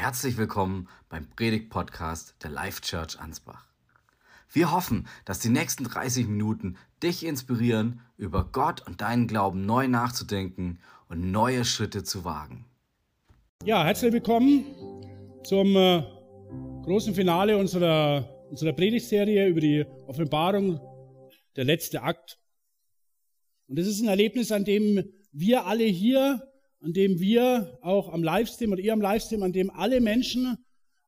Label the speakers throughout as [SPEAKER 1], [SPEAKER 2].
[SPEAKER 1] Herzlich willkommen beim Predigt-Podcast der Life Church Ansbach. Wir hoffen, dass die nächsten 30 Minuten dich inspirieren, über Gott und deinen Glauben neu nachzudenken und neue Schritte zu wagen.
[SPEAKER 2] Ja, herzlich willkommen zum äh, großen Finale unserer, unserer Predigtserie über die Offenbarung, der letzte Akt. Und es ist ein Erlebnis, an dem wir alle hier an dem wir auch am Livestream oder ihr am Livestream, an dem alle Menschen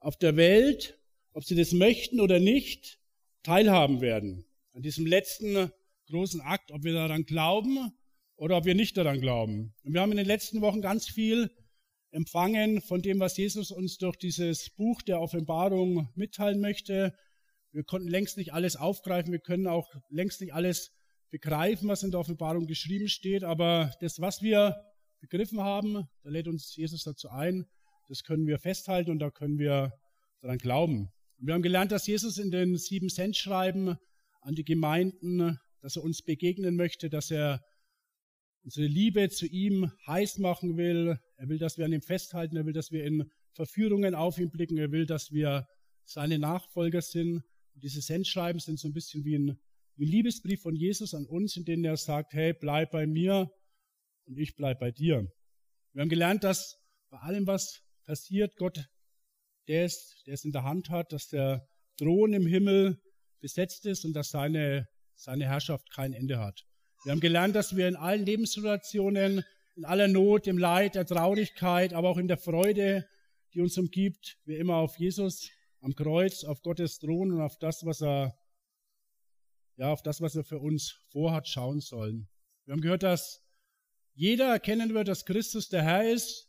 [SPEAKER 2] auf der Welt, ob sie das möchten oder nicht, teilhaben werden. An diesem letzten großen Akt, ob wir daran glauben oder ob wir nicht daran glauben. Und wir haben in den letzten Wochen ganz viel empfangen von dem, was Jesus uns durch dieses Buch der Offenbarung mitteilen möchte. Wir konnten längst nicht alles aufgreifen, wir können auch längst nicht alles begreifen, was in der Offenbarung geschrieben steht, aber das, was wir begriffen haben, da lädt uns Jesus dazu ein, das können wir festhalten und da können wir daran glauben. Und wir haben gelernt, dass Jesus in den sieben Cent schreiben an die Gemeinden, dass er uns begegnen möchte, dass er unsere Liebe zu ihm heiß machen will. Er will, dass wir an ihm festhalten. Er will, dass wir in Verführungen auf ihn blicken. Er will, dass wir seine Nachfolger sind. Und diese Sendschreiben sind so ein bisschen wie ein, wie ein Liebesbrief von Jesus an uns, in dem er sagt, hey, bleib bei mir, und ich bleib bei dir. Wir haben gelernt, dass bei allem, was passiert, Gott der ist, der es in der Hand hat, dass der Thron im Himmel besetzt ist und dass seine, seine Herrschaft kein Ende hat. Wir haben gelernt, dass wir in allen Lebenssituationen, in aller Not, im Leid, der Traurigkeit, aber auch in der Freude, die uns umgibt, wir immer auf Jesus am Kreuz, auf Gottes Thron und auf das, was er, ja, auf das, was er für uns vorhat, schauen sollen. Wir haben gehört, dass jeder erkennen wird, dass Christus der Herr ist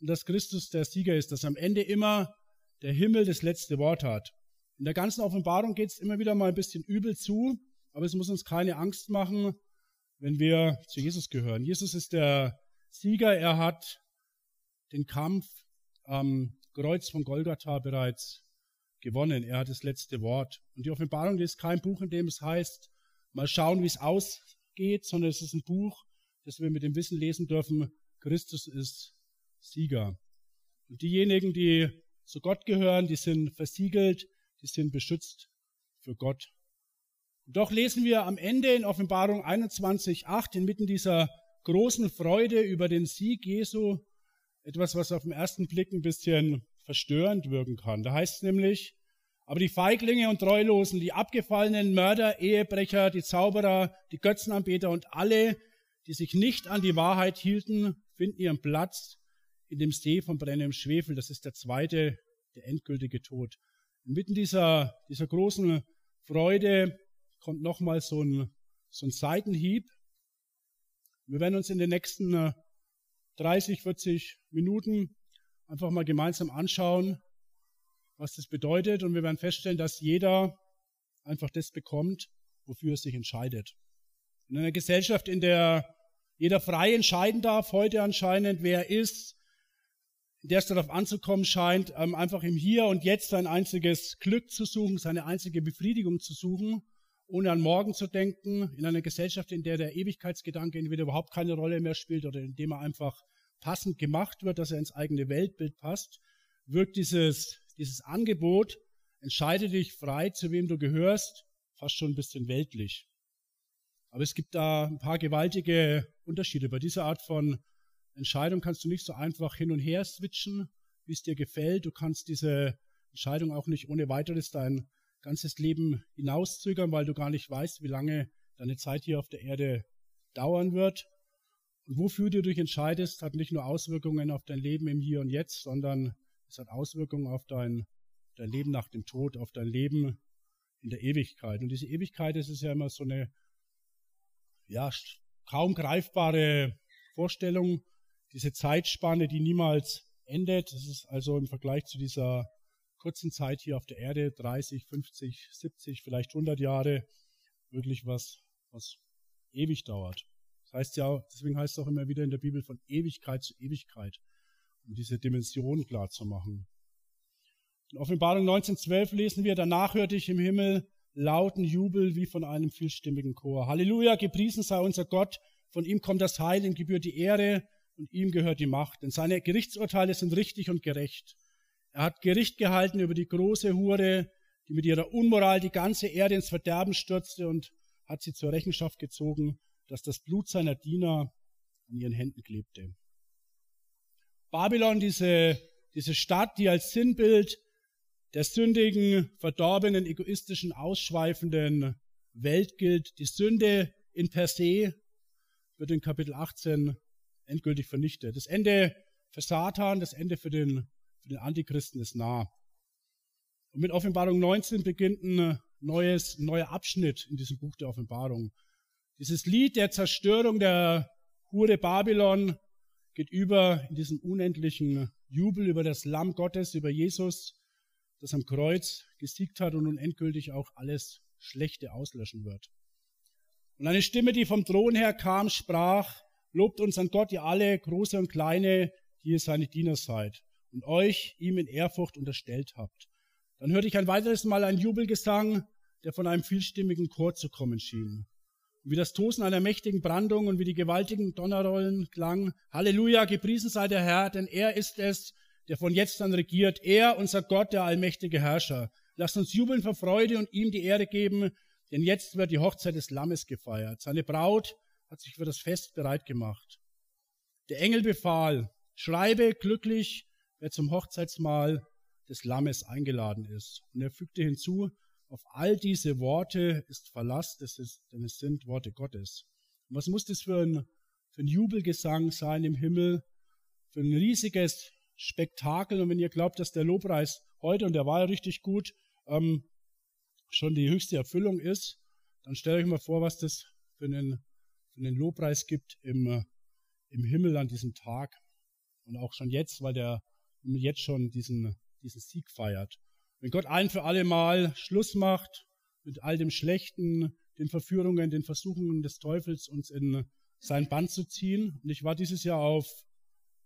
[SPEAKER 2] und dass Christus der Sieger ist, dass am Ende immer der Himmel das letzte Wort hat. In der ganzen Offenbarung geht es immer wieder mal ein bisschen übel zu, aber es muss uns keine Angst machen, wenn wir zu Jesus gehören. Jesus ist der Sieger, er hat den Kampf am Kreuz von Golgatha bereits gewonnen. Er hat das letzte Wort. Und die Offenbarung ist kein Buch, in dem es heißt, mal schauen, wie es ausgeht, sondern es ist ein Buch, dass wir mit dem Wissen lesen dürfen, Christus ist Sieger. Und diejenigen, die zu Gott gehören, die sind versiegelt, die sind beschützt für Gott. Und doch lesen wir am Ende in Offenbarung 21.8 inmitten dieser großen Freude über den Sieg Jesu etwas, was auf den ersten Blick ein bisschen verstörend wirken kann. Da heißt es nämlich, aber die Feiglinge und Treulosen, die abgefallenen Mörder, Ehebrecher, die Zauberer, die Götzenanbeter und alle, die sich nicht an die Wahrheit hielten, finden ihren Platz in dem See von brennendem Schwefel. Das ist der zweite, der endgültige Tod. Inmitten dieser, dieser großen Freude kommt nochmal so ein, so ein Seitenhieb. Wir werden uns in den nächsten 30, äh, 40 Minuten einfach mal gemeinsam anschauen, was das bedeutet. Und wir werden feststellen, dass jeder einfach das bekommt, wofür er sich entscheidet. In einer Gesellschaft, in der jeder frei entscheiden darf, heute anscheinend, wer er ist, der es darauf anzukommen scheint, ähm, einfach im Hier und Jetzt sein einziges Glück zu suchen, seine einzige Befriedigung zu suchen, ohne an morgen zu denken, in einer Gesellschaft, in der der Ewigkeitsgedanke entweder überhaupt keine Rolle mehr spielt oder in dem er einfach passend gemacht wird, dass er ins eigene Weltbild passt, wirkt dieses, dieses Angebot, entscheide dich frei, zu wem du gehörst, fast schon ein bisschen weltlich. Aber es gibt da ein paar gewaltige Unterschiede. Bei dieser Art von Entscheidung kannst du nicht so einfach hin und her switchen, wie es dir gefällt. Du kannst diese Entscheidung auch nicht ohne weiteres dein ganzes Leben hinauszögern, weil du gar nicht weißt, wie lange deine Zeit hier auf der Erde dauern wird. Und wofür du dich entscheidest, hat nicht nur Auswirkungen auf dein Leben im Hier und Jetzt, sondern es hat Auswirkungen auf dein, dein Leben nach dem Tod, auf dein Leben in der Ewigkeit. Und diese Ewigkeit, das ist ja immer so eine ja, kaum greifbare Vorstellung, diese Zeitspanne, die niemals endet. Das ist also im Vergleich zu dieser kurzen Zeit hier auf der Erde, 30, 50, 70, vielleicht 100 Jahre, wirklich was, was ewig dauert. Das heißt ja, deswegen heißt es auch immer wieder in der Bibel von Ewigkeit zu Ewigkeit, um diese Dimension klar zu machen. In Offenbarung 1912 lesen wir, danach hörte ich im Himmel lauten Jubel wie von einem vielstimmigen Chor. Halleluja, gepriesen sei unser Gott, von ihm kommt das Heil, ihm gebührt die Ehre und ihm gehört die Macht, denn seine Gerichtsurteile sind richtig und gerecht. Er hat Gericht gehalten über die große Hure, die mit ihrer Unmoral die ganze Erde ins Verderben stürzte und hat sie zur Rechenschaft gezogen, dass das Blut seiner Diener an ihren Händen klebte. Babylon, diese, diese Stadt, die als Sinnbild der sündigen, verdorbenen, egoistischen, ausschweifenden Welt gilt. Die Sünde in per se wird in Kapitel 18 endgültig vernichtet. Das Ende für Satan, das Ende für den, für den Antichristen ist nah. Und mit Offenbarung 19 beginnt ein neues, neuer Abschnitt in diesem Buch der Offenbarung. Dieses Lied der Zerstörung der Hure Babylon geht über in diesem unendlichen Jubel über das Lamm Gottes, über Jesus, das am Kreuz gesiegt hat und nun endgültig auch alles Schlechte auslöschen wird. Und eine Stimme, die vom Thron her kam, sprach, lobt unseren Gott, ihr alle, große und kleine, die ihr seine Diener seid und euch ihm in Ehrfurcht unterstellt habt. Dann hörte ich ein weiteres Mal einen Jubelgesang, der von einem vielstimmigen Chor zu kommen schien. Und wie das Tosen einer mächtigen Brandung und wie die gewaltigen Donnerrollen klang, Halleluja, gepriesen sei der Herr, denn er ist es, der von jetzt an regiert, er, unser Gott, der allmächtige Herrscher. Lasst uns jubeln vor Freude und ihm die Ehre geben, denn jetzt wird die Hochzeit des Lammes gefeiert. Seine Braut hat sich für das Fest bereit gemacht. Der Engel befahl, schreibe glücklich, wer zum Hochzeitsmahl des Lammes eingeladen ist. Und er fügte hinzu, auf all diese Worte ist Verlass, das ist, denn es sind Worte Gottes. Und was muss das für ein, für ein Jubelgesang sein im Himmel? Für ein riesiges Spektakel. Und wenn ihr glaubt, dass der Lobpreis heute, und der war ja richtig gut, ähm, schon die höchste Erfüllung ist, dann stellt euch mal vor, was das für einen, für einen Lobpreis gibt im, äh, im Himmel an diesem Tag. Und auch schon jetzt, weil der jetzt schon diesen, diesen Sieg feiert. Wenn Gott ein für alle Mal Schluss macht mit all dem Schlechten, den Verführungen, den Versuchungen des Teufels, uns in sein Band zu ziehen. Und ich war dieses Jahr auf,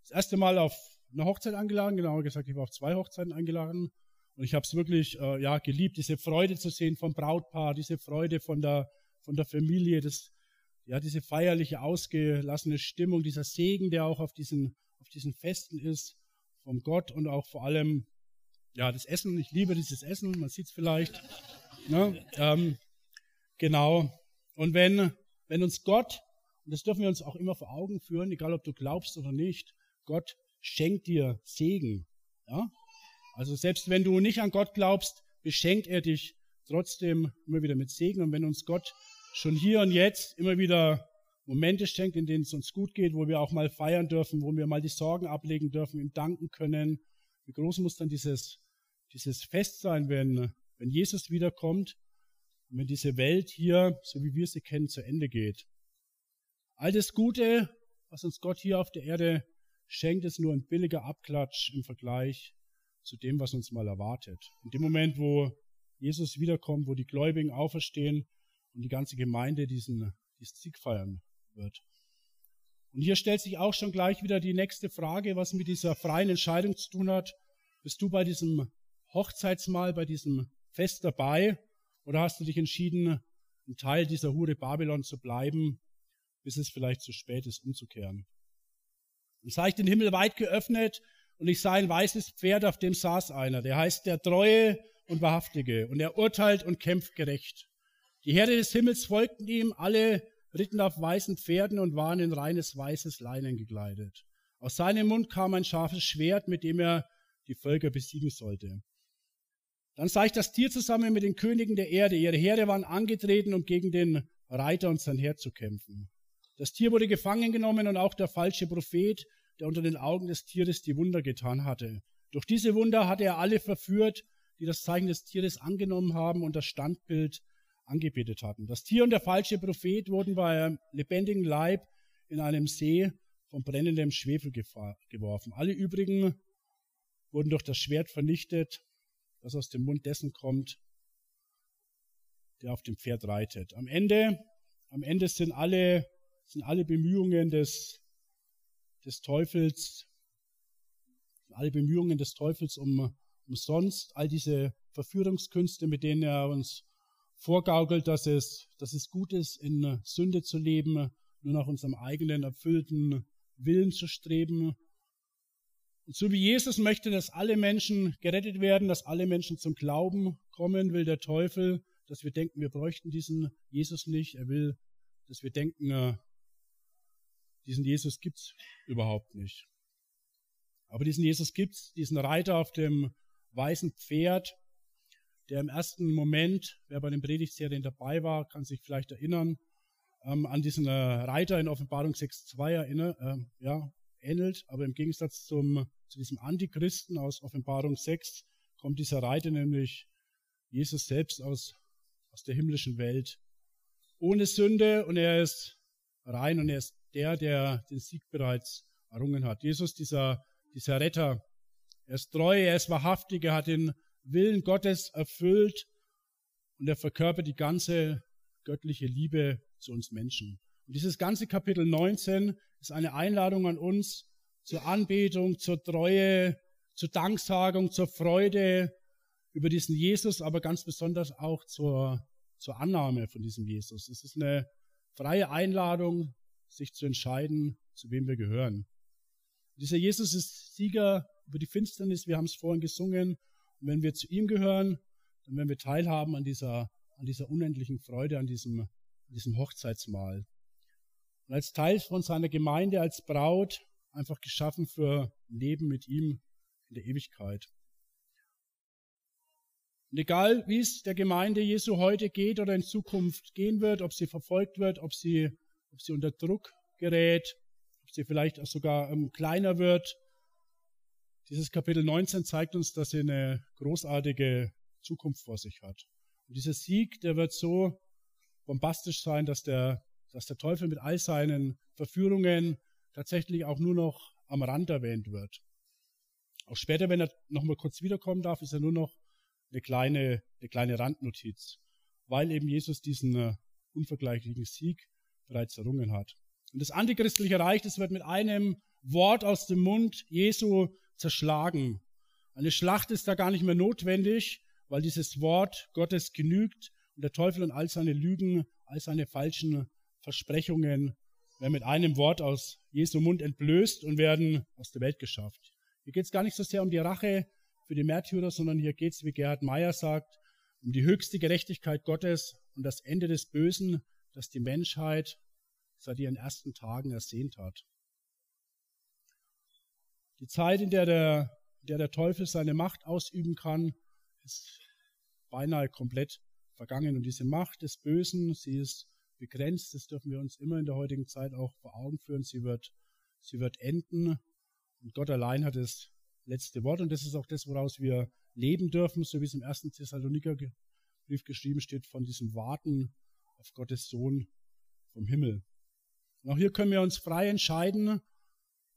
[SPEAKER 2] das erste Mal auf eine Hochzeit eingeladen, genauer gesagt, ich war auf zwei Hochzeiten eingeladen. Und ich habe es wirklich äh, ja, geliebt, diese Freude zu sehen vom Brautpaar, diese Freude von der, von der Familie, das, ja, diese feierliche, ausgelassene Stimmung, dieser Segen, der auch auf diesen, auf diesen Festen ist, vom Gott und auch vor allem ja, das Essen. Ich liebe dieses Essen, man sieht es vielleicht. Ne? Ähm, genau. Und wenn, wenn uns Gott, und das dürfen wir uns auch immer vor Augen führen, egal ob du glaubst oder nicht, Gott schenkt dir Segen. Ja? Also selbst wenn du nicht an Gott glaubst, beschenkt er dich trotzdem immer wieder mit Segen. Und wenn uns Gott schon hier und jetzt immer wieder Momente schenkt, in denen es uns gut geht, wo wir auch mal feiern dürfen, wo wir mal die Sorgen ablegen dürfen, ihm danken können. Wie groß muss dann dieses, dieses Fest sein, wenn, wenn Jesus wiederkommt und wenn diese Welt hier, so wie wir sie kennen, zu Ende geht. All das Gute, was uns Gott hier auf der Erde schenkt es nur ein billiger Abklatsch im Vergleich zu dem, was uns mal erwartet. In dem Moment, wo Jesus wiederkommt, wo die Gläubigen auferstehen und die ganze Gemeinde diesen, diesen Sieg feiern wird. Und hier stellt sich auch schon gleich wieder die nächste Frage, was mit dieser freien Entscheidung zu tun hat. Bist du bei diesem Hochzeitsmahl, bei diesem Fest dabei oder hast du dich entschieden, ein Teil dieser Hure Babylon zu bleiben, bis es vielleicht zu spät ist, umzukehren? Und sah ich den Himmel weit geöffnet und ich sah ein weißes Pferd, auf dem saß einer, der heißt der Treue und Wahrhaftige und er urteilt und kämpft gerecht. Die Herde des Himmels folgten ihm, alle ritten auf weißen Pferden und waren in reines weißes Leinen gekleidet. Aus seinem Mund kam ein scharfes Schwert, mit dem er die Völker besiegen sollte. Dann sah ich das Tier zusammen mit den Königen der Erde. Ihre Herde waren angetreten, um gegen den Reiter und sein Herr zu kämpfen. Das Tier wurde gefangen genommen und auch der falsche Prophet, der unter den Augen des Tieres die Wunder getan hatte. Durch diese Wunder hatte er alle verführt, die das Zeichen des Tieres angenommen haben und das Standbild angebetet hatten. Das Tier und der falsche Prophet wurden bei einem lebendigen Leib in einem See von brennendem Schwefel geworfen. Alle übrigen wurden durch das Schwert vernichtet, das aus dem Mund dessen kommt, der auf dem Pferd reitet. Am Ende, am Ende sind alle sind alle Bemühungen des, des Teufels, alle Bemühungen des Teufels um, umsonst, all diese Verführungskünste, mit denen er uns vorgaukelt, dass es, dass es gut ist, in Sünde zu leben, nur nach unserem eigenen erfüllten Willen zu streben. Und so wie Jesus möchte, dass alle Menschen gerettet werden, dass alle Menschen zum Glauben kommen, will der Teufel, dass wir denken, wir bräuchten diesen Jesus nicht. Er will, dass wir denken, äh, diesen Jesus gibt's überhaupt nicht. Aber diesen Jesus gibt's, diesen Reiter auf dem weißen Pferd, der im ersten Moment, wer bei den Predigtserien dabei war, kann sich vielleicht erinnern, ähm, an diesen äh, Reiter in Offenbarung 6.2 erinnert, äh, ja, ähnelt, aber im Gegensatz zum, zu diesem Antichristen aus Offenbarung 6 kommt dieser Reiter nämlich Jesus selbst aus, aus der himmlischen Welt. Ohne Sünde und er ist rein und er ist der, der den Sieg bereits errungen hat. Jesus, dieser, dieser Retter, er ist treu, er ist wahrhaftig, er hat den Willen Gottes erfüllt und er verkörpert die ganze göttliche Liebe zu uns Menschen. Und dieses ganze Kapitel 19 ist eine Einladung an uns zur Anbetung, zur Treue, zur Danksagung, zur Freude über diesen Jesus, aber ganz besonders auch zur, zur Annahme von diesem Jesus. Es ist eine freie Einladung, sich zu entscheiden, zu wem wir gehören. Dieser Jesus ist Sieger über die Finsternis, wir haben es vorhin gesungen. Und wenn wir zu ihm gehören, dann werden wir teilhaben an dieser, an dieser unendlichen Freude, an diesem, an diesem Hochzeitsmahl. Und als Teil von seiner Gemeinde, als Braut, einfach geschaffen für Leben mit ihm in der Ewigkeit. Und egal, wie es der Gemeinde Jesu heute geht oder in Zukunft gehen wird, ob sie verfolgt wird, ob sie, ob sie unter Druck gerät, ob sie vielleicht auch sogar ähm, kleiner wird, dieses Kapitel 19 zeigt uns, dass sie eine großartige Zukunft vor sich hat. Und dieser Sieg, der wird so bombastisch sein, dass der, dass der Teufel mit all seinen Verführungen tatsächlich auch nur noch am Rand erwähnt wird. Auch später, wenn er nochmal kurz wiederkommen darf, ist er nur noch eine kleine, eine kleine Randnotiz, weil eben Jesus diesen uh, unvergleichlichen Sieg bereits errungen hat. Und das antichristliche Reich, das wird mit einem Wort aus dem Mund Jesu zerschlagen. Eine Schlacht ist da gar nicht mehr notwendig, weil dieses Wort Gottes genügt und der Teufel und all seine Lügen, all seine falschen Versprechungen werden mit einem Wort aus Jesu Mund entblößt und werden aus der Welt geschafft. Hier geht es gar nicht so sehr um die Rache für die Märtyrer, sondern hier geht es, wie Gerhard Meyer sagt, um die höchste Gerechtigkeit Gottes und das Ende des Bösen, das die Menschheit seit ihren ersten Tagen ersehnt hat. Die Zeit, in der der, in der, der Teufel seine Macht ausüben kann, ist beinahe komplett vergangen. Und diese Macht des Bösen, sie ist begrenzt. Das dürfen wir uns immer in der heutigen Zeit auch vor Augen führen. Sie wird, sie wird enden. Und Gott allein hat das letzte Wort. Und das ist auch das, woraus wir leben dürfen, so wie es im ersten Thessaloniker Brief geschrieben steht, von diesem Warten auf Gottes Sohn vom Himmel. Und auch hier können wir uns frei entscheiden,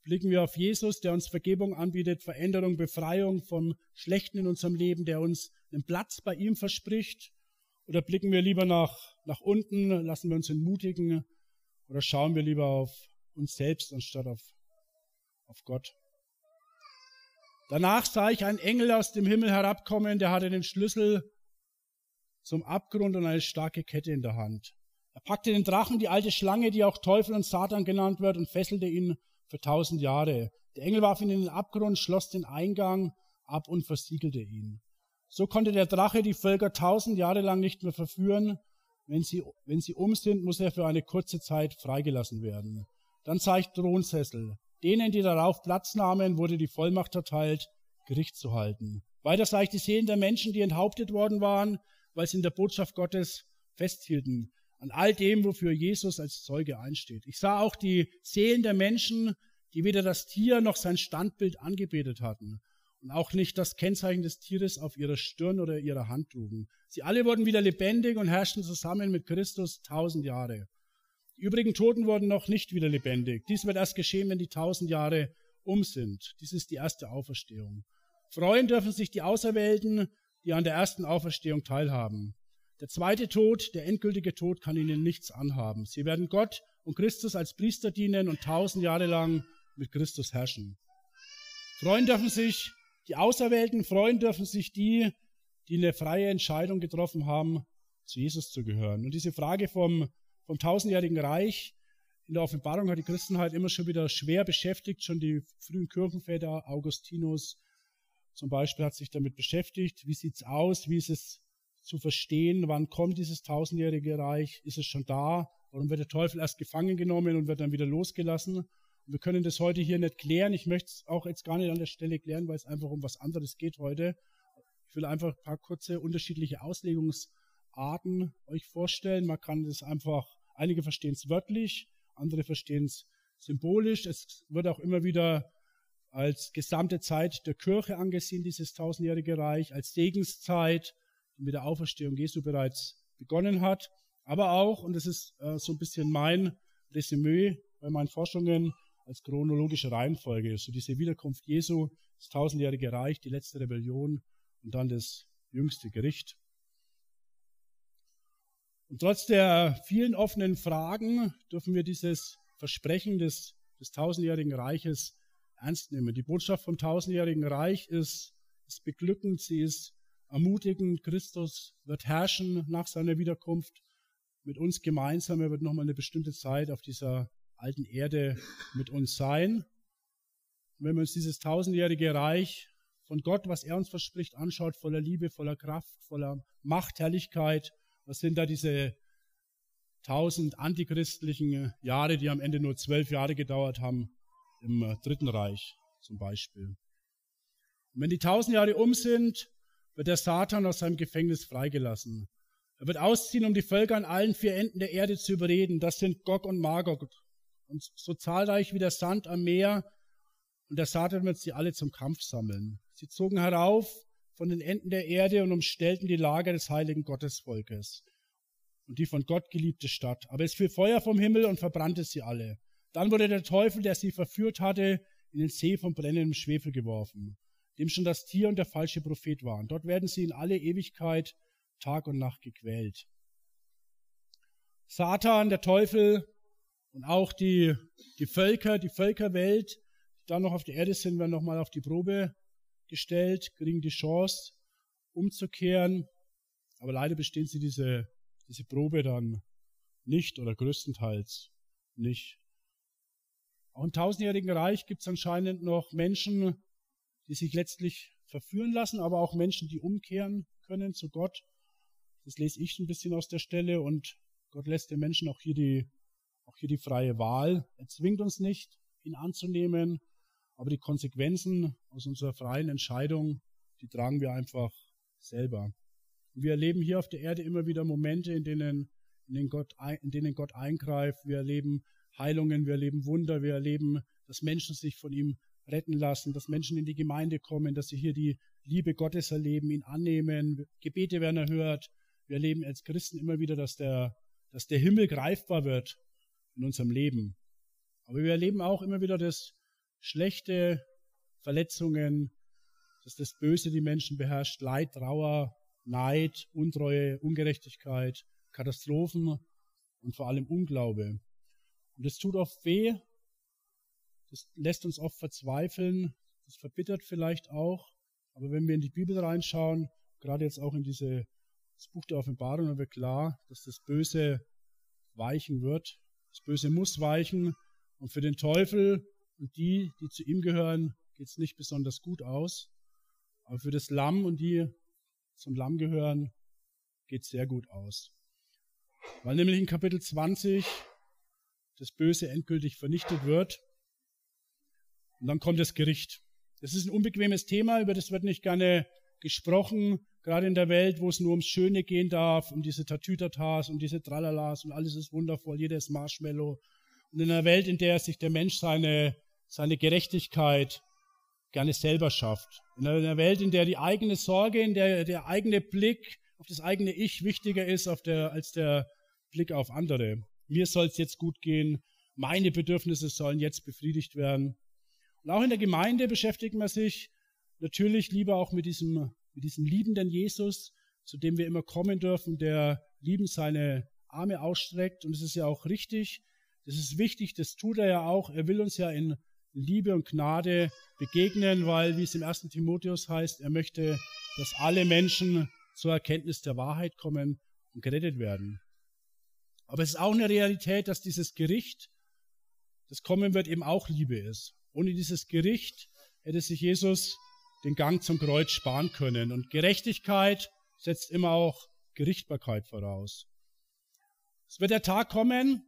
[SPEAKER 2] Blicken wir auf Jesus, der uns Vergebung anbietet, Veränderung, Befreiung vom Schlechten in unserem Leben, der uns einen Platz bei ihm verspricht? Oder blicken wir lieber nach, nach unten, lassen wir uns entmutigen? Oder schauen wir lieber auf uns selbst anstatt auf, auf Gott? Danach sah ich einen Engel aus dem Himmel herabkommen, der hatte den Schlüssel zum Abgrund und eine starke Kette in der Hand. Packte den Drachen, die alte Schlange, die auch Teufel und Satan genannt wird, und fesselte ihn für tausend Jahre. Der Engel warf ihn in den Abgrund, schloss den Eingang ab und versiegelte ihn. So konnte der Drache die Völker tausend Jahre lang nicht mehr verführen. Wenn sie, wenn sie um sind, muss er für eine kurze Zeit freigelassen werden. Dann ich Thronsessel. Denen, die darauf Platz nahmen, wurde die Vollmacht erteilt, Gericht zu halten. Weiter sah ich die Seelen der Menschen, die enthauptet worden waren, weil sie in der Botschaft Gottes festhielten an all dem, wofür Jesus als Zeuge einsteht. Ich sah auch die Seelen der Menschen, die weder das Tier noch sein Standbild angebetet hatten und auch nicht das Kennzeichen des Tieres auf ihrer Stirn oder ihrer Hand trugen. Sie alle wurden wieder lebendig und herrschten zusammen mit Christus tausend Jahre. Die übrigen Toten wurden noch nicht wieder lebendig. Dies wird erst geschehen, wenn die tausend Jahre um sind. Dies ist die erste Auferstehung. Freuen dürfen sich die Auserwählten, die an der ersten Auferstehung teilhaben. Der zweite Tod, der endgültige Tod, kann ihnen nichts anhaben. Sie werden Gott und Christus als Priester dienen und tausend Jahre lang mit Christus herrschen. Freuen dürfen sich die Auserwählten, freuen dürfen sich die, die eine freie Entscheidung getroffen haben, zu Jesus zu gehören. Und diese Frage vom, vom tausendjährigen Reich, in der Offenbarung hat die Christenheit immer schon wieder schwer beschäftigt. Schon die frühen Kirchenväter, Augustinus zum Beispiel, hat sich damit beschäftigt. Wie sieht's aus? Wie ist es zu verstehen? Wann kommt dieses tausendjährige Reich? Ist es schon da? Warum wird der Teufel erst gefangen genommen und wird dann wieder losgelassen? Und wir können das heute hier nicht klären. Ich möchte es auch jetzt gar nicht an der Stelle klären, weil es einfach um was anderes geht heute. Ich will einfach ein paar kurze unterschiedliche Auslegungsarten euch vorstellen. Man kann das einfach, einige verstehen es wörtlich, andere verstehen es symbolisch. Es wird auch immer wieder als gesamte Zeit der Kirche angesehen, dieses tausendjährige Reich, als Segenszeit, mit der Auferstehung Jesu bereits begonnen hat. Aber auch, und das ist äh, so ein bisschen mein Resümee bei meinen Forschungen, als chronologische Reihenfolge, so diese Wiederkunft Jesu, das tausendjährige Reich, die letzte Rebellion und dann das jüngste Gericht. Und trotz der vielen offenen Fragen dürfen wir dieses Versprechen des, des tausendjährigen Reiches ernst nehmen. Die Botschaft vom tausendjährigen Reich ist, ist beglückend, sie ist ermutigend. Christus wird herrschen nach seiner Wiederkunft mit uns gemeinsam. Er wird nochmal eine bestimmte Zeit auf dieser alten Erde mit uns sein. Wenn wir uns dieses tausendjährige Reich von Gott, was er uns verspricht, anschaut, voller Liebe, voller Kraft, voller Macht, Herrlichkeit, was sind da diese tausend antichristlichen Jahre, die am Ende nur zwölf Jahre gedauert haben, im äh, Dritten Reich zum Beispiel. Und wenn die tausend Jahre um sind, wird der Satan aus seinem Gefängnis freigelassen. Er wird ausziehen, um die Völker an allen vier Enden der Erde zu überreden. Das sind Gog und Magog. Und so zahlreich wie der Sand am Meer. Und der Satan wird sie alle zum Kampf sammeln. Sie zogen herauf von den Enden der Erde und umstellten die Lager des heiligen Gottesvolkes und die von Gott geliebte Stadt. Aber es fiel Feuer vom Himmel und verbrannte sie alle. Dann wurde der Teufel, der sie verführt hatte, in den See von brennendem Schwefel geworfen, dem schon das Tier und der falsche Prophet waren. Dort werden sie in alle Ewigkeit Tag und Nacht gequält. Satan, der Teufel und auch die, die Völker, die Völkerwelt, die dann noch auf der Erde sind, werden nochmal auf die Probe gestellt, kriegen die Chance, umzukehren. Aber leider bestehen sie diese, diese Probe dann nicht oder größtenteils nicht. Auch im tausendjährigen Reich gibt es anscheinend noch Menschen, die sich letztlich verführen lassen, aber auch Menschen, die umkehren können zu Gott. Das lese ich ein bisschen aus der Stelle und Gott lässt den Menschen auch hier die, auch hier die freie Wahl. Er zwingt uns nicht, ihn anzunehmen, aber die Konsequenzen aus unserer freien Entscheidung, die tragen wir einfach selber. Und wir erleben hier auf der Erde immer wieder Momente, in denen, in denen, Gott, in denen Gott eingreift. Wir erleben Heilungen, wir erleben Wunder, wir erleben, dass Menschen sich von ihm retten lassen, dass Menschen in die Gemeinde kommen, dass sie hier die Liebe Gottes erleben, ihn annehmen, Gebete werden erhört. Wir erleben als Christen immer wieder, dass der, dass der Himmel greifbar wird in unserem Leben. Aber wir erleben auch immer wieder, dass schlechte Verletzungen, dass das Böse die Menschen beherrscht, Leid, Trauer, Neid, Untreue, Ungerechtigkeit, Katastrophen und vor allem Unglaube. Und das tut oft weh, das lässt uns oft verzweifeln, das verbittert vielleicht auch, aber wenn wir in die Bibel reinschauen, gerade jetzt auch in diese, das Buch der Offenbarung, dann wird klar, dass das Böse weichen wird. Das Böse muss weichen und für den Teufel und die, die zu ihm gehören, geht es nicht besonders gut aus. Aber für das Lamm und die zum Lamm gehören, geht es sehr gut aus. Weil nämlich in Kapitel 20 das Böse endgültig vernichtet wird. Und dann kommt das Gericht. Das ist ein unbequemes Thema, über das wird nicht gerne gesprochen, gerade in der Welt, wo es nur ums Schöne gehen darf, um diese Tatütatas, um diese Tralalas und alles ist wundervoll, jeder ist Marshmallow. Und in einer Welt, in der sich der Mensch seine seine Gerechtigkeit gerne selber schafft. In einer Welt, in der die eigene Sorge, in der der eigene Blick auf das eigene Ich wichtiger ist der, als der Blick auf andere. Mir soll es jetzt gut gehen, meine Bedürfnisse sollen jetzt befriedigt werden. Und auch in der Gemeinde beschäftigt man sich natürlich lieber auch mit diesem, mit diesem liebenden Jesus, zu dem wir immer kommen dürfen, der liebend seine Arme ausstreckt. Und es ist ja auch richtig, das ist wichtig, das tut er ja auch. Er will uns ja in Liebe und Gnade begegnen, weil, wie es im ersten Timotheus heißt, er möchte, dass alle Menschen zur Erkenntnis der Wahrheit kommen und gerettet werden. Aber es ist auch eine Realität, dass dieses Gericht das kommen wird, eben auch Liebe ist. Ohne dieses Gericht hätte sich Jesus den Gang zum Kreuz sparen können. Und Gerechtigkeit setzt immer auch Gerichtbarkeit voraus. Es wird der Tag kommen,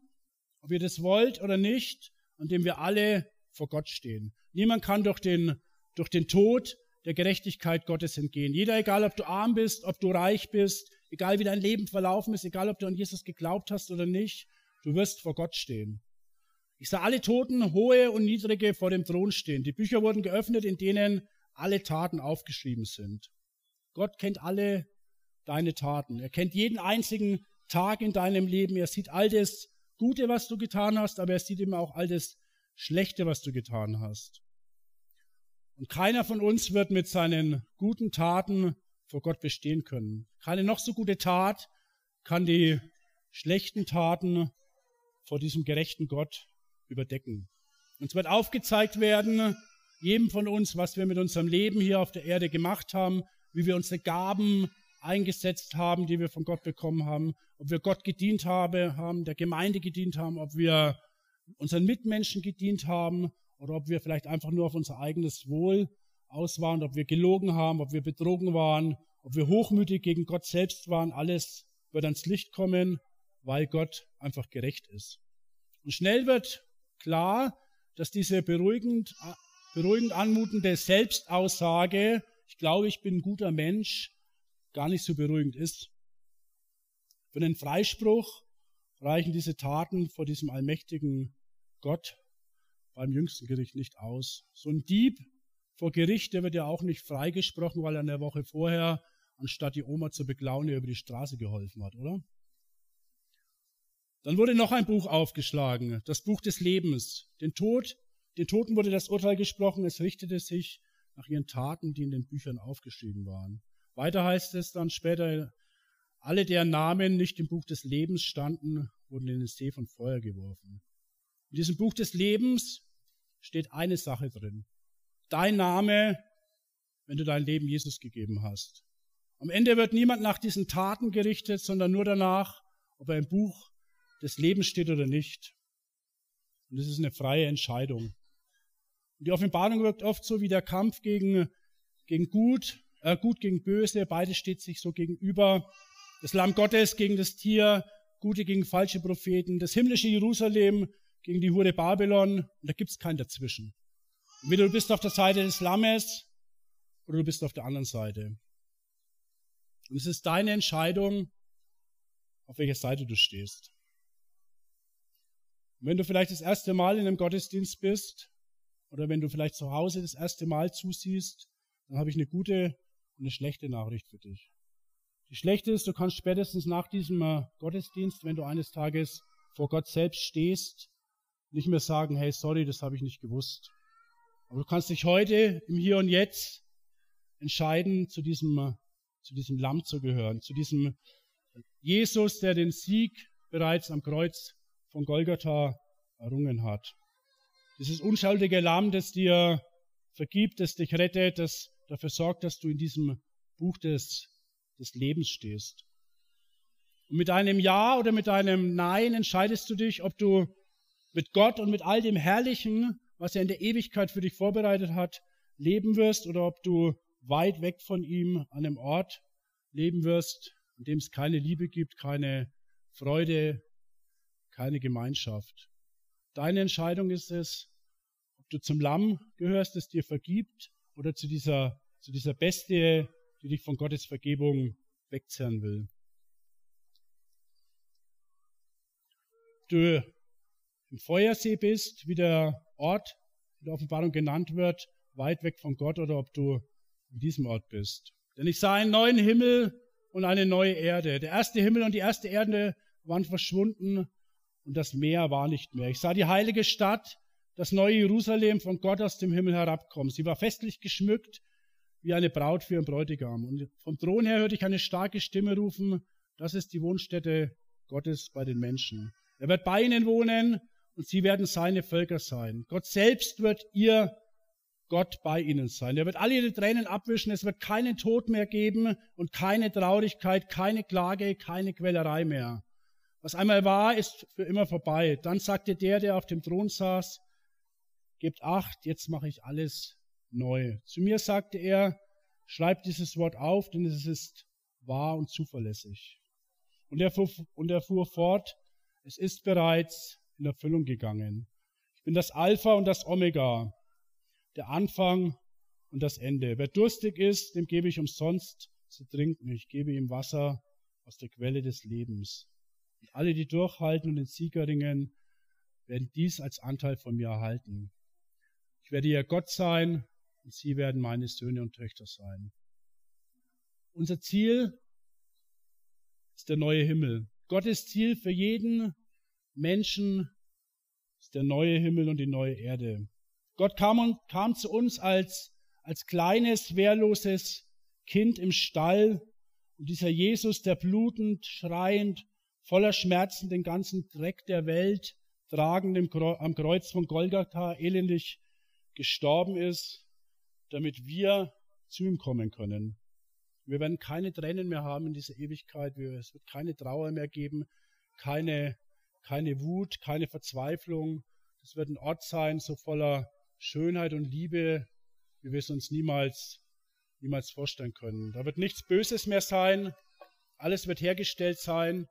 [SPEAKER 2] ob ihr das wollt oder nicht, an dem wir alle vor Gott stehen. Niemand kann durch den, durch den Tod der Gerechtigkeit Gottes entgehen. Jeder, egal ob du arm bist, ob du reich bist, egal wie dein Leben verlaufen ist, egal ob du an Jesus geglaubt hast oder nicht, du wirst vor Gott stehen. Ich sah alle Toten, hohe und niedrige, vor dem Thron stehen. Die Bücher wurden geöffnet, in denen alle Taten aufgeschrieben sind. Gott kennt alle deine Taten. Er kennt jeden einzigen Tag in deinem Leben. Er sieht all das Gute, was du getan hast, aber er sieht eben auch all das Schlechte, was du getan hast. Und keiner von uns wird mit seinen guten Taten vor Gott bestehen können. Keine noch so gute Tat kann die schlechten Taten vor diesem gerechten Gott überdecken. Uns wird aufgezeigt werden, jedem von uns, was wir mit unserem Leben hier auf der Erde gemacht haben, wie wir unsere Gaben eingesetzt haben, die wir von Gott bekommen haben, ob wir Gott gedient haben, der Gemeinde gedient haben, ob wir unseren Mitmenschen gedient haben oder ob wir vielleicht einfach nur auf unser eigenes Wohl aus waren, ob wir gelogen haben, ob wir betrogen waren, ob wir hochmütig gegen Gott selbst waren, alles wird ans Licht kommen, weil Gott einfach gerecht ist. Und schnell wird klar, dass diese beruhigend, beruhigend anmutende Selbstaussage, ich glaube, ich bin ein guter Mensch, gar nicht so beruhigend ist. Für den Freispruch reichen diese Taten vor diesem allmächtigen Gott beim jüngsten Gericht nicht aus. So ein Dieb vor Gericht, der wird ja auch nicht freigesprochen, weil er eine Woche vorher, anstatt die Oma zu beklauen, ihr über die Straße geholfen hat, oder? Dann wurde noch ein Buch aufgeschlagen, das Buch des Lebens. Den Tod, den Toten wurde das Urteil gesprochen, es richtete sich nach ihren Taten, die in den Büchern aufgeschrieben waren. Weiter heißt es dann später, alle deren Namen nicht im Buch des Lebens standen, wurden in den See von Feuer geworfen. In diesem Buch des Lebens steht eine Sache drin. Dein Name, wenn du dein Leben Jesus gegeben hast. Am Ende wird niemand nach diesen Taten gerichtet, sondern nur danach, ob er im Buch des Lebens steht oder nicht. Und das ist eine freie Entscheidung. Und die Offenbarung wirkt oft so wie der Kampf gegen, gegen Gut, äh, Gut gegen Böse, beides steht sich so gegenüber. Das Lamm Gottes gegen das Tier, Gute gegen falsche Propheten, das himmlische Jerusalem gegen die Hure Babylon und da gibt's keinen dazwischen. Entweder du bist auf der Seite des Lammes oder du bist auf der anderen Seite. Und es ist deine Entscheidung, auf welcher Seite du stehst. Wenn du vielleicht das erste Mal in einem Gottesdienst bist oder wenn du vielleicht zu Hause das erste Mal zusiehst, dann habe ich eine gute und eine schlechte Nachricht für dich. Die schlechte ist, du kannst spätestens nach diesem äh, Gottesdienst, wenn du eines Tages vor Gott selbst stehst, nicht mehr sagen, hey, sorry, das habe ich nicht gewusst. Aber du kannst dich heute im Hier und Jetzt entscheiden, zu diesem, zu diesem Lamm zu gehören, zu diesem Jesus, der den Sieg bereits am Kreuz von Golgatha errungen hat. Dieses unschuldige Lamm, das dir vergibt, das dich rettet, das dafür sorgt, dass du in diesem Buch des, des Lebens stehst. Und mit einem Ja oder mit einem Nein entscheidest du dich, ob du mit Gott und mit all dem Herrlichen, was er in der Ewigkeit für dich vorbereitet hat, leben wirst oder ob du weit weg von ihm an einem Ort leben wirst, in dem es keine Liebe gibt, keine Freude, keine Gemeinschaft. Deine Entscheidung ist es, ob du zum Lamm gehörst, das dir vergibt, oder zu dieser, zu dieser Bestie, die dich von Gottes Vergebung wegzerren will. Du im Feuersee bist, wie der Ort in der Offenbarung genannt wird, weit weg von Gott oder ob du in diesem Ort bist. Denn ich sah einen neuen Himmel und eine neue Erde. Der erste Himmel und die erste Erde waren verschwunden und das Meer war nicht mehr. Ich sah die heilige Stadt, das neue Jerusalem von Gott aus dem Himmel herabkommen. Sie war festlich geschmückt wie eine Braut für ihren Bräutigam. Und vom Thron her hörte ich eine starke Stimme rufen, das ist die Wohnstätte Gottes bei den Menschen. Er wird bei ihnen wohnen und sie werden seine Völker sein. Gott selbst wird ihr Gott bei ihnen sein. Er wird alle ihre Tränen abwischen. Es wird keinen Tod mehr geben und keine Traurigkeit, keine Klage, keine Quälerei mehr. Was einmal war, ist für immer vorbei. Dann sagte der, der auf dem Thron saß, gebt acht, jetzt mache ich alles neu. Zu mir sagte er, schreib dieses Wort auf, denn es ist wahr und zuverlässig. Und er fuhr, und er fuhr fort, es ist bereits in Erfüllung gegangen. Ich bin das Alpha und das Omega, der Anfang und das Ende. Wer durstig ist, dem gebe ich umsonst zu trinken. Ich gebe ihm Wasser aus der Quelle des Lebens. Und alle, die durchhalten und den Sieger ringen, werden dies als Anteil von mir erhalten. Ich werde ihr Gott sein und sie werden meine Söhne und Töchter sein. Unser Ziel ist der neue Himmel. Gottes Ziel für jeden Menschen ist der neue Himmel und die neue Erde. Gott kam, kam zu uns als, als kleines, wehrloses Kind im Stall. Und dieser Jesus, der blutend, schreiend, voller Schmerzen den ganzen Dreck der Welt tragend am Kreuz von Golgatha elendig gestorben ist, damit wir zu ihm kommen können. Wir werden keine Tränen mehr haben in dieser Ewigkeit. Es wird keine Trauer mehr geben, keine, keine Wut, keine Verzweiflung. Es wird ein Ort sein, so voller Schönheit und Liebe, wie wir es uns niemals, niemals vorstellen können. Da wird nichts Böses mehr sein. Alles wird hergestellt sein.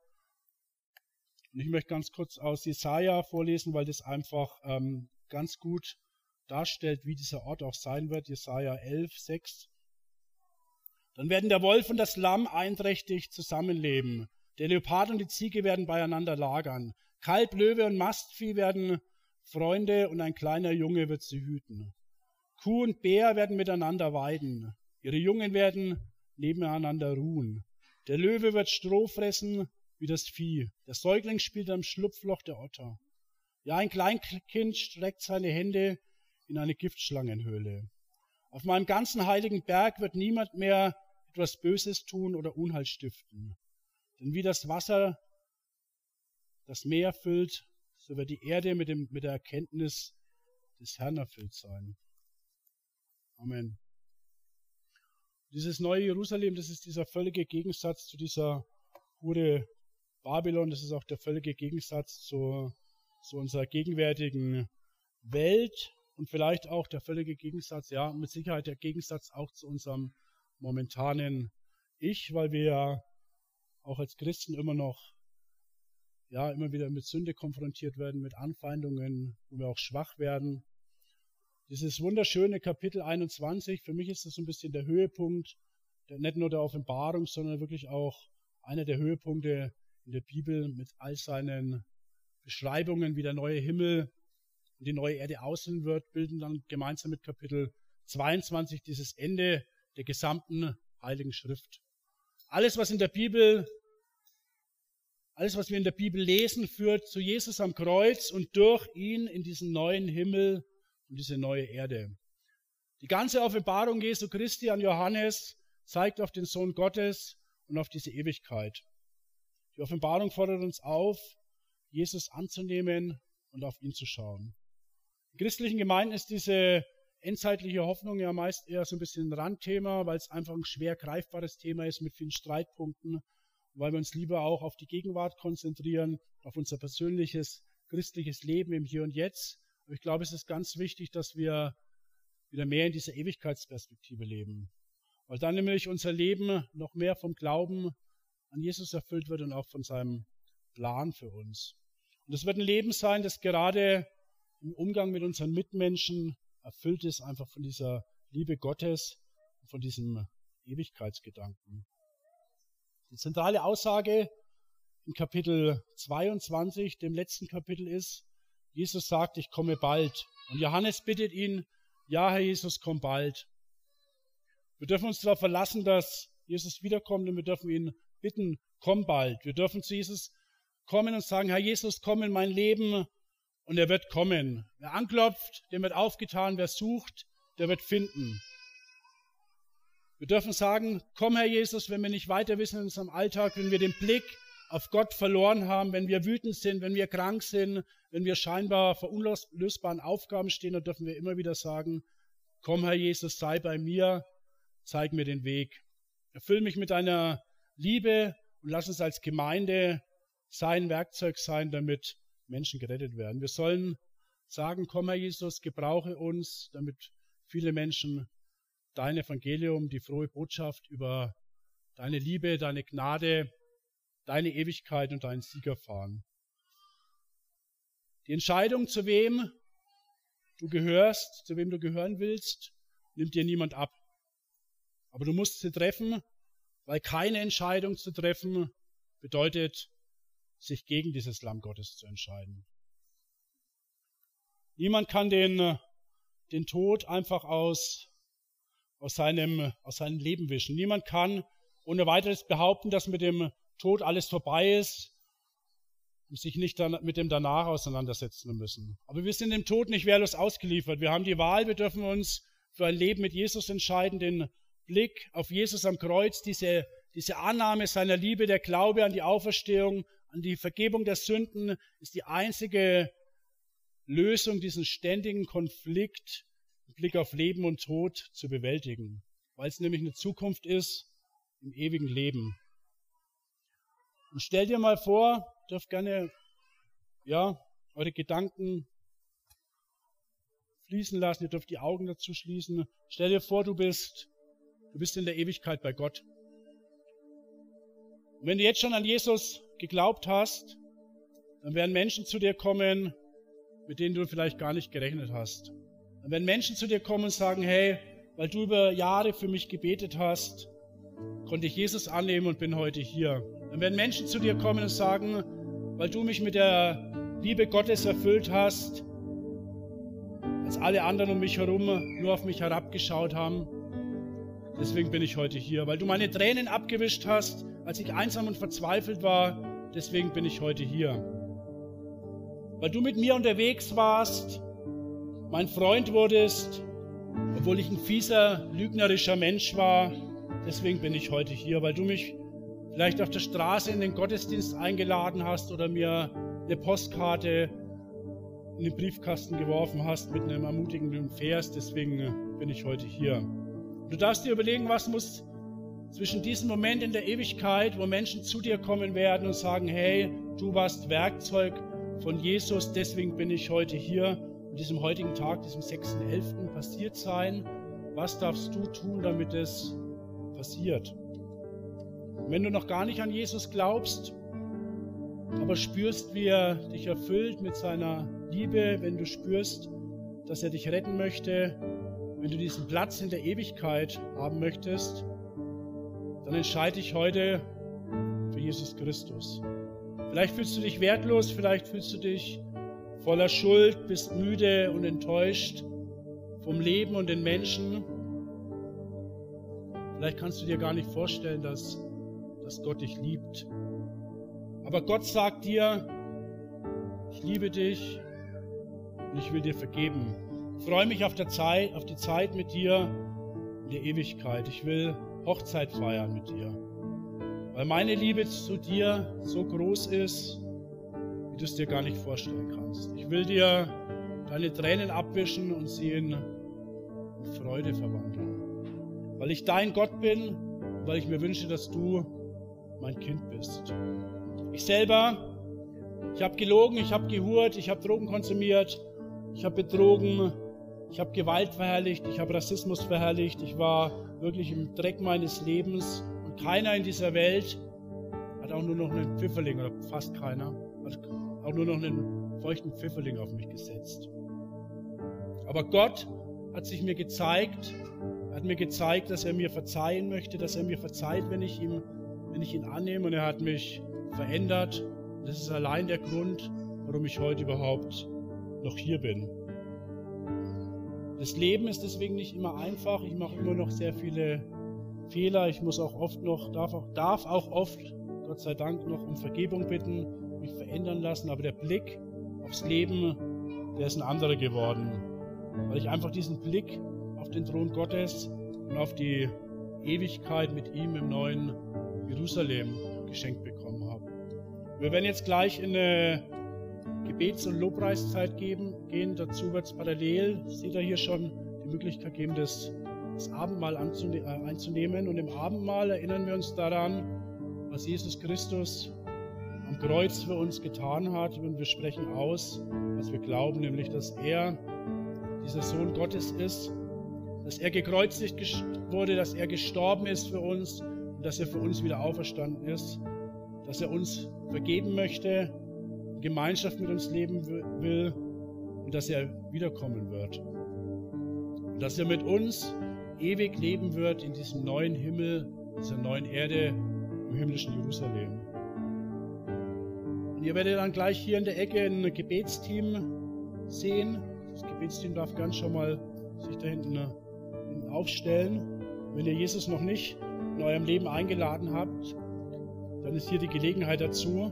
[SPEAKER 2] Und ich möchte ganz kurz aus Jesaja vorlesen, weil das einfach ähm, ganz gut darstellt, wie dieser Ort auch sein wird. Jesaja 11, 6. Dann werden der Wolf und das Lamm einträchtig zusammenleben. Der Leopard und die Ziege werden beieinander lagern. Kalb, Löwe und Mastvieh werden Freunde und ein kleiner Junge wird sie hüten. Kuh und Bär werden miteinander weiden. Ihre Jungen werden nebeneinander ruhen. Der Löwe wird Stroh fressen wie das Vieh. Der Säugling spielt am Schlupfloch der Otter. Ja, ein Kleinkind streckt seine Hände in eine Giftschlangenhöhle. Auf meinem ganzen heiligen Berg wird niemand mehr etwas Böses tun oder Unheil stiften. Denn wie das Wasser das Meer füllt, so wird die Erde mit, dem, mit der Erkenntnis des Herrn erfüllt sein. Amen. Dieses neue Jerusalem, das ist dieser völlige Gegensatz zu dieser Hure Babylon, das ist auch der völlige Gegensatz zu, zu unserer gegenwärtigen Welt, und vielleicht auch der völlige Gegensatz, ja, mit Sicherheit der Gegensatz auch zu unserem momentanen Ich, weil wir ja auch als Christen immer noch, ja, immer wieder mit Sünde konfrontiert werden, mit Anfeindungen, wo wir auch schwach werden. Dieses wunderschöne Kapitel 21, für mich ist das so ein bisschen der Höhepunkt, nicht nur der Offenbarung, sondern wirklich auch einer der Höhepunkte in der Bibel mit all seinen Beschreibungen, wie der neue Himmel und die neue Erde aussehen wird, bilden dann gemeinsam mit Kapitel 22 dieses Ende der gesamten Heiligen Schrift. Alles, was in der Bibel, alles, was wir in der Bibel lesen, führt zu Jesus am Kreuz und durch ihn in diesen neuen Himmel und diese neue Erde. Die ganze Offenbarung Jesu Christi an Johannes zeigt auf den Sohn Gottes und auf diese Ewigkeit. Die Offenbarung fordert uns auf, Jesus anzunehmen und auf ihn zu schauen. In christlichen Gemeinden ist diese endzeitliche Hoffnung ja meist eher so ein bisschen ein Randthema, weil es einfach ein schwer greifbares Thema ist mit vielen Streitpunkten, weil wir uns lieber auch auf die Gegenwart konzentrieren, auf unser persönliches christliches Leben im Hier und Jetzt. Aber ich glaube, es ist ganz wichtig, dass wir wieder mehr in dieser Ewigkeitsperspektive leben, weil dann nämlich unser Leben noch mehr vom Glauben an Jesus erfüllt wird und auch von seinem Plan für uns. Und es wird ein Leben sein, das gerade im Umgang mit unseren Mitmenschen erfüllt ist einfach von dieser Liebe Gottes und von diesem Ewigkeitsgedanken. Die zentrale Aussage im Kapitel 22, dem letzten Kapitel ist, Jesus sagt, ich komme bald. Und Johannes bittet ihn, ja, Herr Jesus, komm bald. Wir dürfen uns darauf verlassen, dass Jesus wiederkommt und wir dürfen ihn bitten, komm bald. Wir dürfen zu Jesus kommen und sagen, Herr Jesus, komm in mein Leben, und er wird kommen. Wer anklopft, dem wird aufgetan. Wer sucht, der wird finden. Wir dürfen sagen, komm Herr Jesus, wenn wir nicht weiter wissen in unserem Alltag, wenn wir den Blick auf Gott verloren haben, wenn wir wütend sind, wenn wir krank sind, wenn wir scheinbar vor unlösbaren Aufgaben stehen, dann dürfen wir immer wieder sagen, komm Herr Jesus, sei bei mir, zeig mir den Weg. Erfüll mich mit deiner Liebe und lass uns als Gemeinde sein Werkzeug sein, damit Menschen gerettet werden. Wir sollen sagen, komm Herr Jesus, gebrauche uns, damit viele Menschen dein Evangelium, die frohe Botschaft über deine Liebe, deine Gnade, deine Ewigkeit und deinen Sieg erfahren. Die Entscheidung, zu wem du gehörst, zu wem du gehören willst, nimmt dir niemand ab. Aber du musst sie treffen, weil keine Entscheidung zu treffen bedeutet, sich gegen dieses Lamm Gottes zu entscheiden. Niemand kann den, den Tod einfach aus, aus, seinem, aus seinem Leben wischen. Niemand kann ohne weiteres behaupten, dass mit dem Tod alles vorbei ist und sich nicht dann mit dem danach auseinandersetzen müssen. Aber wir sind dem Tod nicht wehrlos ausgeliefert. Wir haben die Wahl, wir dürfen uns für ein Leben mit Jesus entscheiden, den Blick auf Jesus am Kreuz, diese, diese Annahme seiner Liebe, der Glaube an die Auferstehung, an die Vergebung der Sünden ist die einzige Lösung, diesen ständigen Konflikt im Blick auf Leben und Tod zu bewältigen, weil es nämlich eine Zukunft ist im ewigen Leben. Und stell dir mal vor, dürft gerne, ja, eure Gedanken fließen lassen, ihr dürft die Augen dazu schließen. Stell dir vor, du bist, du bist in der Ewigkeit bei Gott. Und wenn du jetzt schon an Jesus geglaubt hast, dann werden Menschen zu dir kommen, mit denen du vielleicht gar nicht gerechnet hast. Dann werden Menschen zu dir kommen und sagen, hey, weil du über Jahre für mich gebetet hast, konnte ich Jesus annehmen und bin heute hier. Dann werden Menschen zu dir kommen und sagen, weil du mich mit der Liebe Gottes erfüllt hast, als alle anderen um mich herum nur auf mich herabgeschaut haben. Deswegen bin ich heute hier, weil du meine Tränen abgewischt hast, als ich einsam und verzweifelt war. Deswegen bin ich heute hier. Weil du mit mir unterwegs warst, mein Freund wurdest, obwohl ich ein fieser, lügnerischer Mensch war. Deswegen bin ich heute hier, weil du mich vielleicht auf der Straße in den Gottesdienst eingeladen hast oder mir eine Postkarte in den Briefkasten geworfen hast mit einem ermutigenden Vers. Deswegen bin ich heute hier. Du darfst dir überlegen, was muss zwischen diesem Moment in der Ewigkeit, wo Menschen zu dir kommen werden und sagen, hey, du warst Werkzeug von Jesus, deswegen bin ich heute hier, an diesem heutigen Tag, diesem 6.11. passiert sein. Was darfst du tun, damit es passiert? Und wenn du noch gar nicht an Jesus glaubst, aber spürst, wie er dich erfüllt mit seiner Liebe, wenn du spürst, dass er dich retten möchte, wenn du diesen Platz in der Ewigkeit haben möchtest, dann entscheide dich heute für Jesus Christus. Vielleicht fühlst du dich wertlos, vielleicht fühlst du dich voller Schuld, bist müde und enttäuscht vom Leben und den Menschen. Vielleicht kannst du dir gar nicht vorstellen, dass, dass Gott dich liebt. Aber Gott sagt dir, ich liebe dich und ich will dir vergeben. Ich freue mich auf, Zeit, auf die Zeit mit dir in der Ewigkeit. Ich will Hochzeit feiern mit dir. Weil meine Liebe zu dir so groß ist, wie du es dir gar nicht vorstellen kannst. Ich will dir deine Tränen abwischen und sie in, Freude verwandeln. Weil ich dein Gott bin weil ich mir wünsche, dass du mein Kind bist. Ich selber, ich habe gelogen, ich habe gehurt, ich habe Drogen konsumiert, ich habe betrogen, ich habe Gewalt verherrlicht, ich habe Rassismus verherrlicht, ich war wirklich im Dreck meines Lebens und keiner in dieser Welt hat auch nur noch einen Pfifferling, oder fast keiner, hat auch nur noch einen feuchten Pfifferling auf mich gesetzt. Aber Gott hat sich mir gezeigt, hat mir gezeigt, dass er mir verzeihen möchte, dass er mir verzeiht, wenn ich, ihm, wenn ich ihn annehme und er hat mich verändert. Das ist allein der Grund, warum ich heute überhaupt noch hier bin. Das Leben ist deswegen nicht immer einfach. Ich mache immer noch sehr viele Fehler. Ich muss auch oft noch, darf auch, darf auch oft, Gott sei Dank, noch um Vergebung bitten, mich verändern lassen. Aber der Blick aufs Leben, der ist ein anderer geworden. Weil ich einfach diesen Blick auf den Thron Gottes und auf die Ewigkeit mit ihm im neuen Jerusalem geschenkt bekommen habe. Wir werden jetzt gleich in eine Gebets- und Lobpreiszeit geben, gehen. Dazu wird es parallel, seht ihr hier schon, die Möglichkeit geben, das, das Abendmahl äh, einzunehmen. Und im Abendmahl erinnern wir uns daran, was Jesus Christus am Kreuz für uns getan hat. Und wir sprechen aus, was wir glauben, nämlich, dass er dieser Sohn Gottes ist, dass er gekreuzigt wurde, dass er gestorben ist für uns und dass er für uns wieder auferstanden ist, dass er uns vergeben möchte, Gemeinschaft mit uns leben will und dass er wiederkommen wird. Und dass er mit uns ewig leben wird in diesem neuen Himmel, dieser neuen Erde im himmlischen Jerusalem. Und ihr werdet dann gleich hier in der Ecke ein Gebetsteam sehen. Das Gebetsteam darf ganz schon mal sich da hinten, äh, hinten aufstellen. Wenn ihr Jesus noch nicht in eurem Leben eingeladen habt, dann ist hier die Gelegenheit dazu.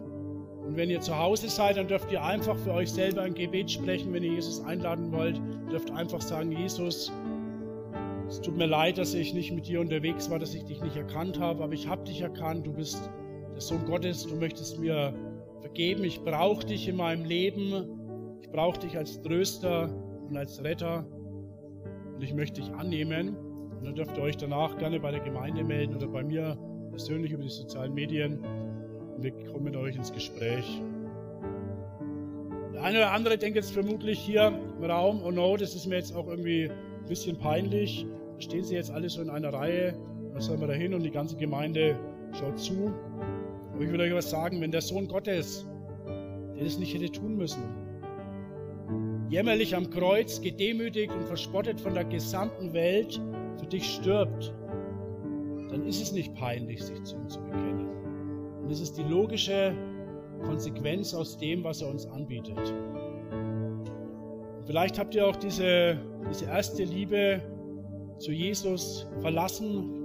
[SPEAKER 2] Und wenn ihr zu Hause seid, dann dürft ihr einfach für euch selber ein Gebet sprechen. Wenn ihr Jesus einladen wollt, dürft einfach sagen, Jesus, es tut mir leid, dass ich nicht mit dir unterwegs war, dass ich dich nicht erkannt habe, aber ich habe dich erkannt. Du bist der Sohn Gottes, du möchtest mir vergeben. Ich brauche dich in meinem Leben. Ich brauche dich als Tröster und als Retter. Und ich möchte dich annehmen. Und dann dürft ihr euch danach gerne bei der Gemeinde melden oder bei mir persönlich über die sozialen Medien. Wir kommen mit euch ins Gespräch. Der eine oder andere denkt jetzt vermutlich hier im Raum, oh no, das ist mir jetzt auch irgendwie ein bisschen peinlich. Da stehen sie jetzt alle so in einer Reihe. Da sollen wir da hin und die ganze Gemeinde schaut zu. Aber ich will euch was sagen, wenn der Sohn Gottes, der das nicht hätte tun müssen, jämmerlich am Kreuz, gedemütigt und verspottet von der gesamten Welt für dich stirbt, dann ist es nicht peinlich, sich zu ihm zu bekennen. Und es ist die logische Konsequenz aus dem, was er uns anbietet. Vielleicht habt ihr auch diese, diese erste Liebe zu Jesus verlassen.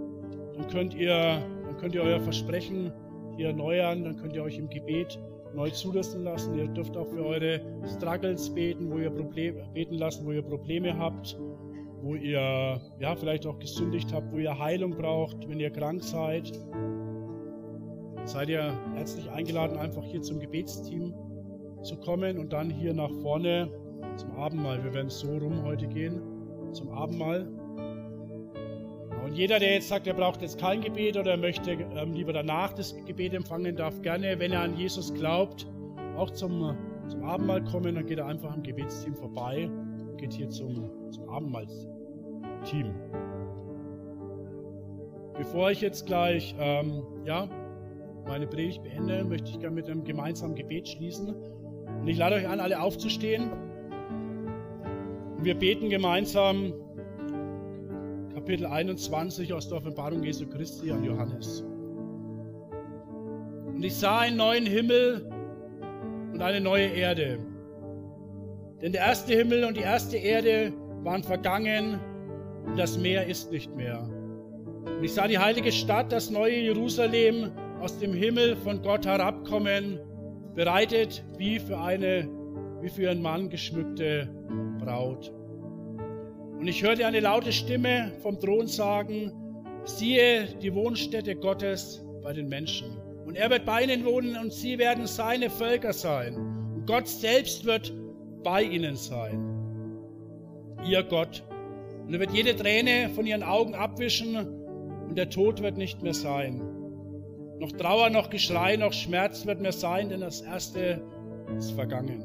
[SPEAKER 2] Dann könnt ihr, dann könnt ihr euer Versprechen hier erneuern. Dann könnt ihr euch im Gebet neu zulassen lassen. Ihr dürft auch für eure Struggles beten, wo ihr Probleme beten lassen, wo ihr Probleme habt, wo ihr ja vielleicht auch gesündigt habt, wo ihr Heilung braucht, wenn ihr krank seid. Seid ihr herzlich eingeladen, einfach hier zum Gebetsteam zu kommen und dann hier nach vorne zum Abendmahl. Wir werden so rum heute gehen zum Abendmahl. Und jeder, der jetzt sagt, er braucht jetzt kein Gebet oder möchte ähm, lieber danach das Gebet empfangen, darf gerne, wenn er an Jesus glaubt, auch zum, zum Abendmahl kommen. Dann geht er einfach am Gebetsteam vorbei und geht hier zum, zum Abendmahlsteam. Bevor ich jetzt gleich ähm, ja, meine Predigt beende, möchte ich gerne mit einem gemeinsamen Gebet schließen. Und ich lade euch an, alle aufzustehen. Und wir beten gemeinsam Kapitel 21 aus der Offenbarung Jesu Christi an Johannes. Und ich sah einen neuen Himmel und eine neue Erde. Denn der erste Himmel und die erste Erde waren vergangen und das Meer ist nicht mehr. Und ich sah die heilige Stadt, das neue Jerusalem, aus dem Himmel von Gott herabkommen, bereitet wie für eine, wie für einen Mann geschmückte Braut. Und ich hörte eine laute Stimme vom Thron sagen, siehe die Wohnstätte Gottes bei den Menschen. Und er wird bei ihnen wohnen und sie werden seine Völker sein. Und Gott selbst wird bei ihnen sein. Ihr Gott. Und er wird jede Träne von ihren Augen abwischen und der Tod wird nicht mehr sein. Noch Trauer, noch Geschrei, noch Schmerz wird mehr sein, denn das Erste ist vergangen.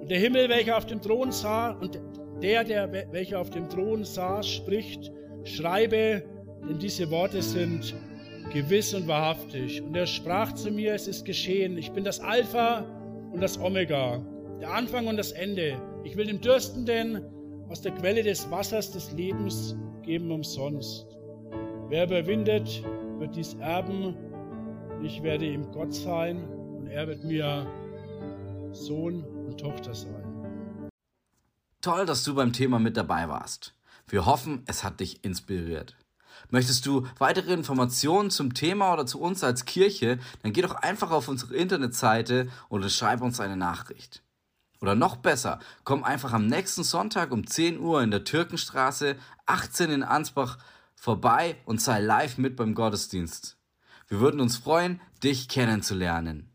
[SPEAKER 2] Und der Himmel, welcher auf dem Thron sah, und der, der welcher auf dem Thron saß, spricht, schreibe, denn diese Worte sind gewiss und wahrhaftig. Und er sprach zu mir, es ist geschehen, ich bin das Alpha und das Omega, der Anfang und das Ende. Ich will dem Dürstenden aus der Quelle des Wassers des Lebens geben umsonst. Wer überwindet, wird dies erben. Ich werde ihm Gott sein und er wird mir Sohn und Tochter sein.
[SPEAKER 1] Toll, dass du beim Thema mit dabei warst. Wir hoffen, es hat dich inspiriert. Möchtest du weitere Informationen zum Thema oder zu uns als Kirche, dann geh doch einfach auf unsere Internetseite oder schreib uns eine Nachricht. Oder noch besser, komm einfach am nächsten Sonntag um 10 Uhr in der Türkenstraße 18 in Ansbach vorbei und sei live mit beim Gottesdienst. Wir würden uns freuen, dich kennenzulernen.